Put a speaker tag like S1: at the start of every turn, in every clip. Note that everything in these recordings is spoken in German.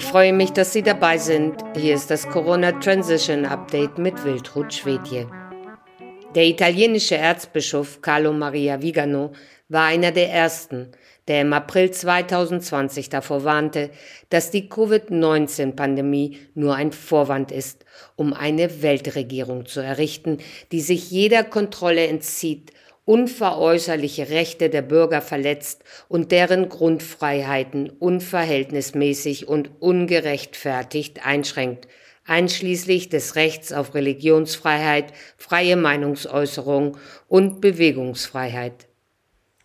S1: Ich freue mich, dass Sie dabei sind. Hier ist das Corona Transition Update mit Wiltrud Schwedje. Der italienische Erzbischof Carlo Maria Vigano war einer der ersten, der im April 2020 davor warnte, dass die Covid-19-Pandemie nur ein Vorwand ist, um eine Weltregierung zu errichten, die sich jeder Kontrolle entzieht unveräußerliche Rechte der Bürger verletzt und deren Grundfreiheiten unverhältnismäßig und ungerechtfertigt einschränkt, einschließlich des Rechts auf Religionsfreiheit, freie Meinungsäußerung und Bewegungsfreiheit.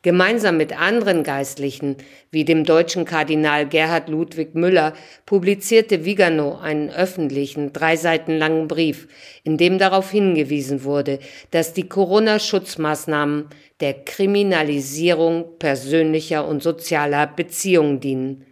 S1: Gemeinsam mit anderen Geistlichen, wie dem deutschen Kardinal Gerhard Ludwig Müller, publizierte Vigano einen öffentlichen, drei Seiten langen Brief, in dem darauf hingewiesen wurde, dass die Corona-Schutzmaßnahmen der Kriminalisierung persönlicher und sozialer Beziehungen dienen.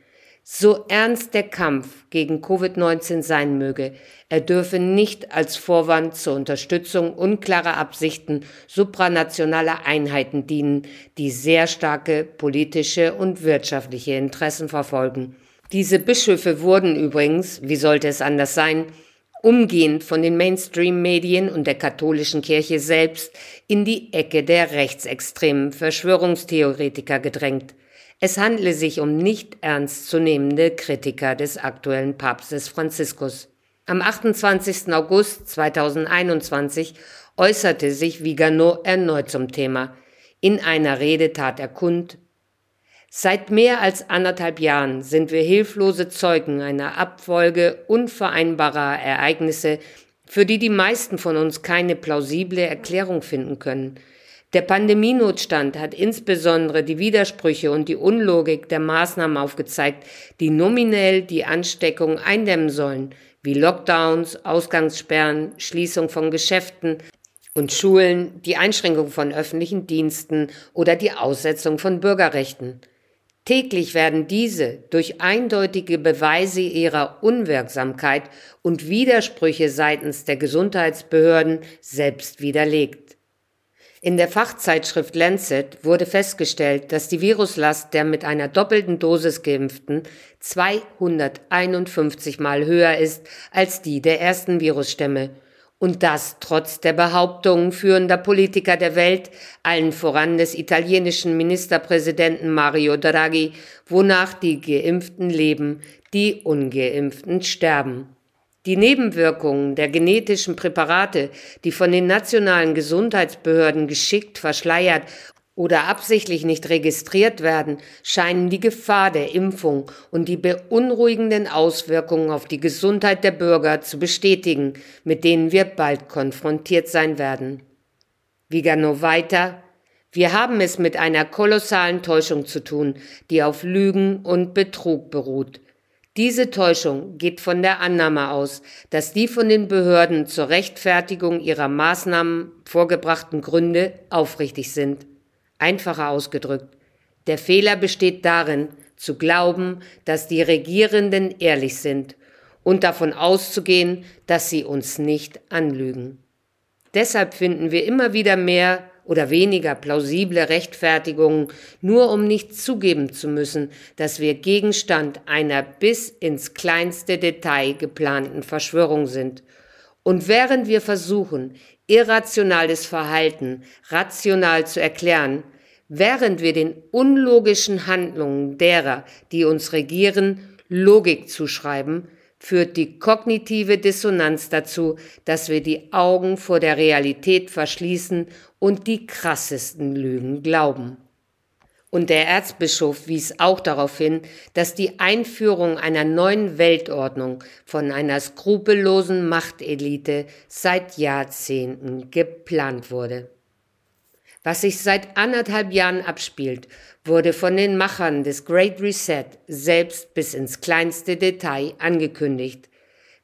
S1: So ernst der Kampf gegen Covid-19 sein möge, er dürfe nicht als Vorwand zur Unterstützung unklarer Absichten supranationaler Einheiten dienen, die sehr starke politische und wirtschaftliche Interessen verfolgen. Diese Bischöfe wurden übrigens, wie sollte es anders sein, umgehend von den Mainstream-Medien und der katholischen Kirche selbst in die Ecke der rechtsextremen Verschwörungstheoretiker gedrängt. Es handle sich um nicht ernstzunehmende Kritiker des aktuellen Papstes Franziskus. Am 28. August 2021 äußerte sich Vigano erneut zum Thema. In einer Rede tat er kund, Seit mehr als anderthalb Jahren sind wir hilflose Zeugen einer Abfolge unvereinbarer Ereignisse, für die die meisten von uns keine plausible Erklärung finden können. Der Pandemienotstand hat insbesondere die Widersprüche und die Unlogik der Maßnahmen aufgezeigt, die nominell die Ansteckung eindämmen sollen, wie Lockdowns, Ausgangssperren, Schließung von Geschäften und Schulen, die Einschränkung von öffentlichen Diensten oder die Aussetzung von Bürgerrechten. Täglich werden diese durch eindeutige Beweise ihrer Unwirksamkeit und Widersprüche seitens der Gesundheitsbehörden selbst widerlegt. In der Fachzeitschrift Lancet wurde festgestellt, dass die Viruslast der mit einer doppelten Dosis geimpften 251 mal höher ist als die der ersten Virusstämme. Und das trotz der Behauptungen führender Politiker der Welt, allen voran des italienischen Ministerpräsidenten Mario Draghi, wonach die Geimpften leben, die Ungeimpften sterben. Die Nebenwirkungen der genetischen Präparate, die von den nationalen Gesundheitsbehörden geschickt verschleiert oder absichtlich nicht registriert werden, scheinen die Gefahr der Impfung und die beunruhigenden Auswirkungen auf die Gesundheit der Bürger zu bestätigen, mit denen wir bald konfrontiert sein werden. Vigano weiter, wir haben es mit einer kolossalen Täuschung zu tun, die auf Lügen und Betrug beruht. Diese Täuschung geht von der Annahme aus, dass die von den Behörden zur Rechtfertigung ihrer Maßnahmen vorgebrachten Gründe aufrichtig sind. Einfacher ausgedrückt, der Fehler besteht darin, zu glauben, dass die Regierenden ehrlich sind und davon auszugehen, dass sie uns nicht anlügen. Deshalb finden wir immer wieder mehr oder weniger plausible Rechtfertigungen, nur um nicht zugeben zu müssen, dass wir Gegenstand einer bis ins kleinste Detail geplanten Verschwörung sind. Und während wir versuchen, irrationales Verhalten rational zu erklären, während wir den unlogischen Handlungen derer, die uns regieren, Logik zuschreiben, führt die kognitive Dissonanz dazu, dass wir die Augen vor der Realität verschließen und die krassesten Lügen glauben. Und der Erzbischof wies auch darauf hin, dass die Einführung einer neuen Weltordnung von einer skrupellosen Machtelite seit Jahrzehnten geplant wurde. Was sich seit anderthalb Jahren abspielt, wurde von den Machern des Great Reset selbst bis ins kleinste Detail angekündigt.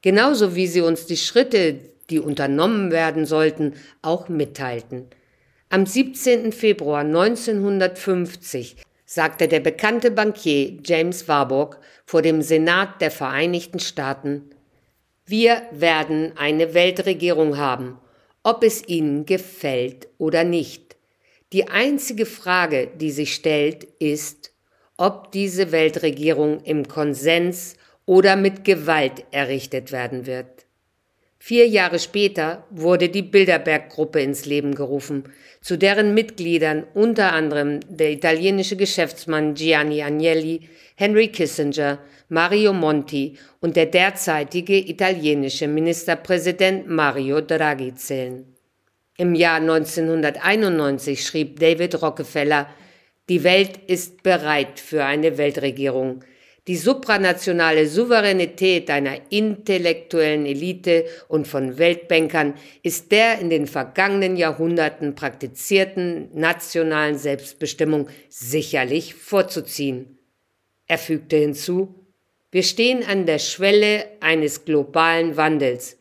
S1: Genauso wie sie uns die Schritte, die unternommen werden sollten, auch mitteilten. Am 17. Februar 1950 sagte der bekannte Bankier James Warburg vor dem Senat der Vereinigten Staaten, wir werden eine Weltregierung haben, ob es ihnen gefällt oder nicht. Die einzige Frage, die sich stellt, ist, ob diese Weltregierung im Konsens oder mit Gewalt errichtet werden wird. Vier Jahre später wurde die Bilderberg-Gruppe ins Leben gerufen, zu deren Mitgliedern unter anderem der italienische Geschäftsmann Gianni Agnelli, Henry Kissinger, Mario Monti und der derzeitige italienische Ministerpräsident Mario Draghi zählen. Im Jahr 1991 schrieb David Rockefeller, die Welt ist bereit für eine Weltregierung, die supranationale Souveränität einer intellektuellen Elite und von Weltbankern ist der in den vergangenen Jahrhunderten praktizierten nationalen Selbstbestimmung sicherlich vorzuziehen. Er fügte hinzu, wir stehen an der Schwelle eines globalen Wandels.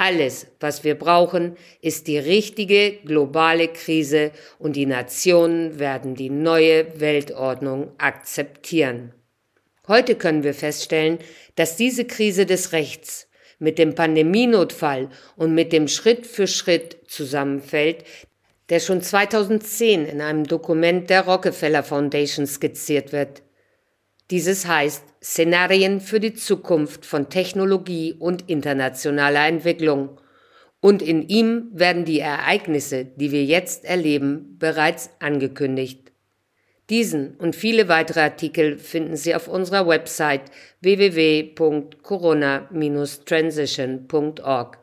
S1: Alles, was wir brauchen, ist die richtige globale Krise und die Nationen werden die neue Weltordnung akzeptieren. Heute können wir feststellen, dass diese Krise des Rechts mit dem Pandemienotfall und mit dem Schritt für Schritt zusammenfällt, der schon 2010 in einem Dokument der Rockefeller Foundation skizziert wird. Dieses heißt Szenarien für die Zukunft von Technologie und internationaler Entwicklung. Und in ihm werden die Ereignisse, die wir jetzt erleben, bereits angekündigt. Diesen und viele weitere Artikel finden Sie auf unserer Website www.corona-transition.org.